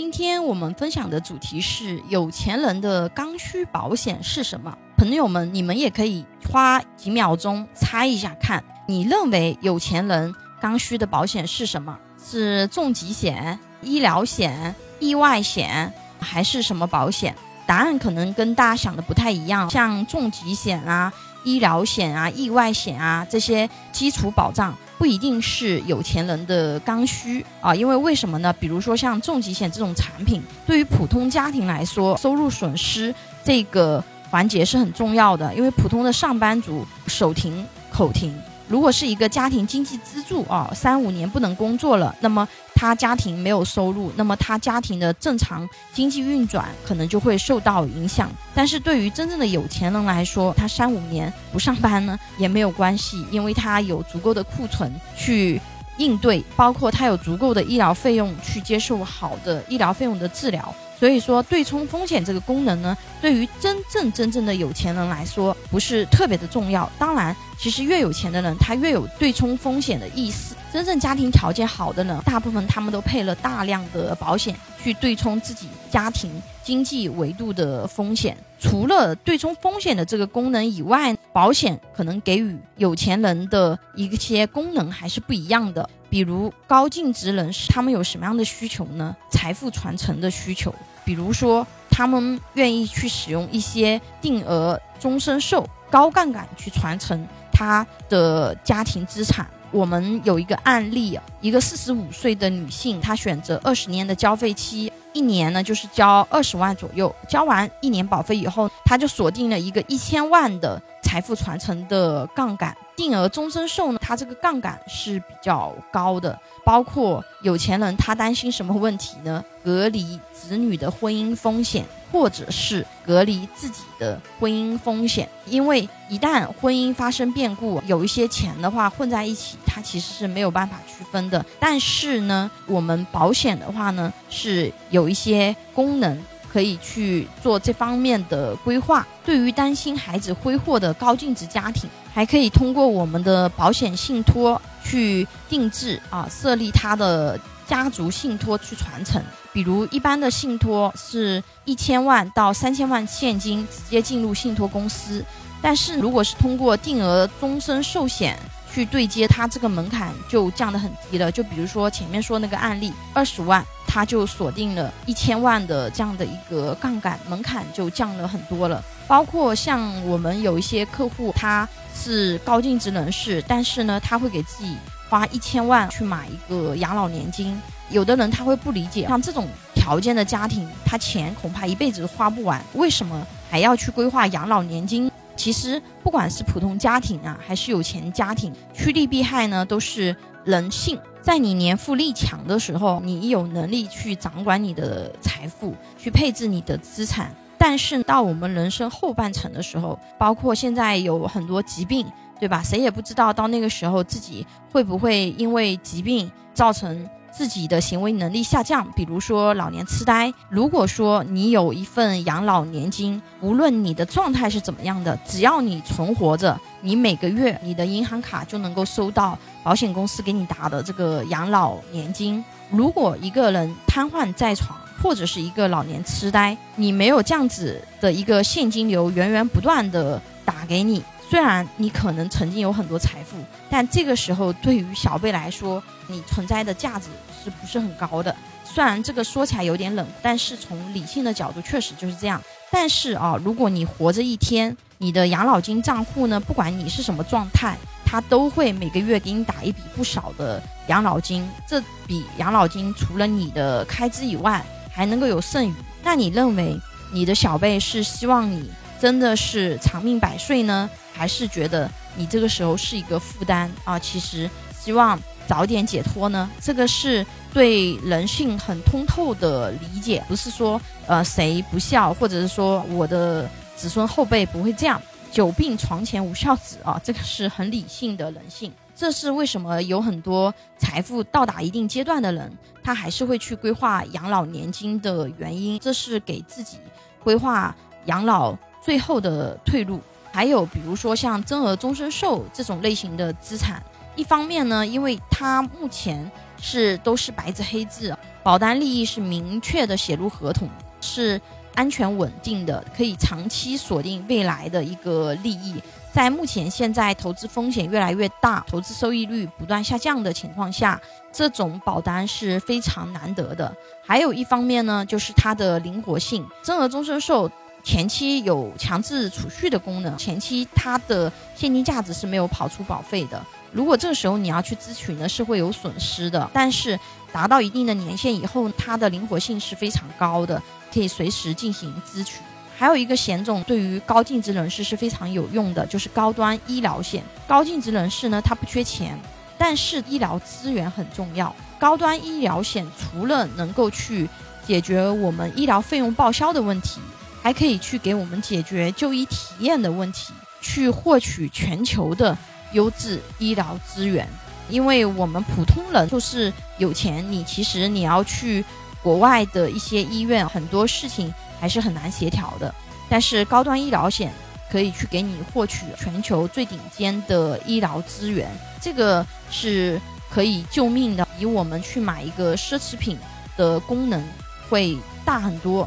今天我们分享的主题是有钱人的刚需保险是什么？朋友们，你们也可以花几秒钟猜一下，看你认为有钱人刚需的保险是什么？是重疾险、医疗险、意外险，还是什么保险？答案可能跟大家想的不太一样，像重疾险啊。医疗险啊、意外险啊这些基础保障不一定是有钱人的刚需啊，因为为什么呢？比如说像重疾险这种产品，对于普通家庭来说，收入损失这个环节是很重要的，因为普通的上班族手停口停。如果是一个家庭经济支柱啊，三五年不能工作了，那么他家庭没有收入，那么他家庭的正常经济运转可能就会受到影响。但是对于真正的有钱人来说，他三五年不上班呢也没有关系，因为他有足够的库存去应对，包括他有足够的医疗费用去接受好的医疗费用的治疗。所以说，对冲风险这个功能呢，对于真正真正的有钱人来说，不是特别的重要。当然，其实越有钱的人，他越有对冲风险的意思。真正家庭条件好的人，大部分他们都配了大量的保险，去对冲自己家庭经济维度的风险。除了对冲风险的这个功能以外，保险可能给予有钱人的一些功能还是不一样的。比如高净值人士，他们有什么样的需求呢？财富传承的需求。比如说，他们愿意去使用一些定额终身寿、高杠杆去传承他的家庭资产。我们有一个案例，一个四十五岁的女性，她选择二十年的交费期，一年呢就是交二十万左右。交完一年保费以后，她就锁定了一个一千万的财富传承的杠杆。定额终身寿呢，它这个杠杆是比较高的，包括有钱人他担心什么问题呢？隔离子女的婚姻风险，或者是隔离自己的婚姻风险。因为一旦婚姻发生变故，有一些钱的话混在一起，它其实是没有办法区分的。但是呢，我们保险的话呢，是有一些功能。可以去做这方面的规划。对于担心孩子挥霍的高净值家庭，还可以通过我们的保险信托去定制啊，设立他的家族信托去传承。比如一般的信托是一千万到三千万现金直接进入信托公司，但是如果是通过定额终身寿险。去对接，它这个门槛就降得很低了。就比如说前面说那个案例，二十万，他就锁定了一千万的这样的一个杠杆，门槛就降了很多了。包括像我们有一些客户，他是高净值人士，但是呢，他会给自己花一千万去买一个养老年金。有的人他会不理解，像这种条件的家庭，他钱恐怕一辈子都花不完，为什么还要去规划养老年金？其实，不管是普通家庭啊，还是有钱家庭，趋利避害呢，都是人性。在你年富力强的时候，你有能力去掌管你的财富，去配置你的资产。但是到我们人生后半程的时候，包括现在有很多疾病，对吧？谁也不知道到那个时候自己会不会因为疾病造成。自己的行为能力下降，比如说老年痴呆。如果说你有一份养老年金，无论你的状态是怎么样的，只要你存活着，你每个月你的银行卡就能够收到保险公司给你打的这个养老年金。如果一个人瘫痪在床，或者是一个老年痴呆，你没有这样子的一个现金流源源不断的打给你。虽然你可能曾经有很多财富，但这个时候对于小贝来说，你存在的价值是不是很高的？虽然这个说起来有点冷，但是从理性的角度确实就是这样。但是啊，如果你活着一天，你的养老金账户呢，不管你是什么状态，它都会每个月给你打一笔不少的养老金。这笔养老金除了你的开支以外，还能够有剩余。那你认为你的小贝是希望你真的是长命百岁呢？还是觉得你这个时候是一个负担啊？其实希望早点解脱呢。这个是对人性很通透的理解，不是说呃谁不孝，或者是说我的子孙后辈不会这样。久病床前无孝子啊，这个是很理性的人性。这是为什么有很多财富到达一定阶段的人，他还是会去规划养老年金的原因。这是给自己规划养老最后的退路。还有比如说像增额终身寿这种类型的资产，一方面呢，因为它目前是都是白纸黑字，保单利益是明确的写入合同，是安全稳定的，可以长期锁定未来的一个利益。在目前现在投资风险越来越大、投资收益率不断下降的情况下，这种保单是非常难得的。还有一方面呢，就是它的灵活性，增额终身寿前期有强制储蓄的功能，前期它的现金价值是没有跑出保费的。如果这个时候你要去咨询呢，是会有损失的。但是达到一定的年限以后，它的灵活性是非常高的，可以随时进行咨询。还有一个险种对于高净值人士是非常有用的，就是高端医疗险。高净值人士呢，他不缺钱，但是医疗资源很重要。高端医疗险除了能够去解决我们医疗费用报销的问题，还可以去给我们解决就医体验的问题，去获取全球的优质医疗资源。因为我们普通人就是有钱，你其实你要去国外的一些医院，很多事情。还是很难协调的，但是高端医疗险可以去给你获取全球最顶尖的医疗资源，这个是可以救命的，比我们去买一个奢侈品的功能会大很多。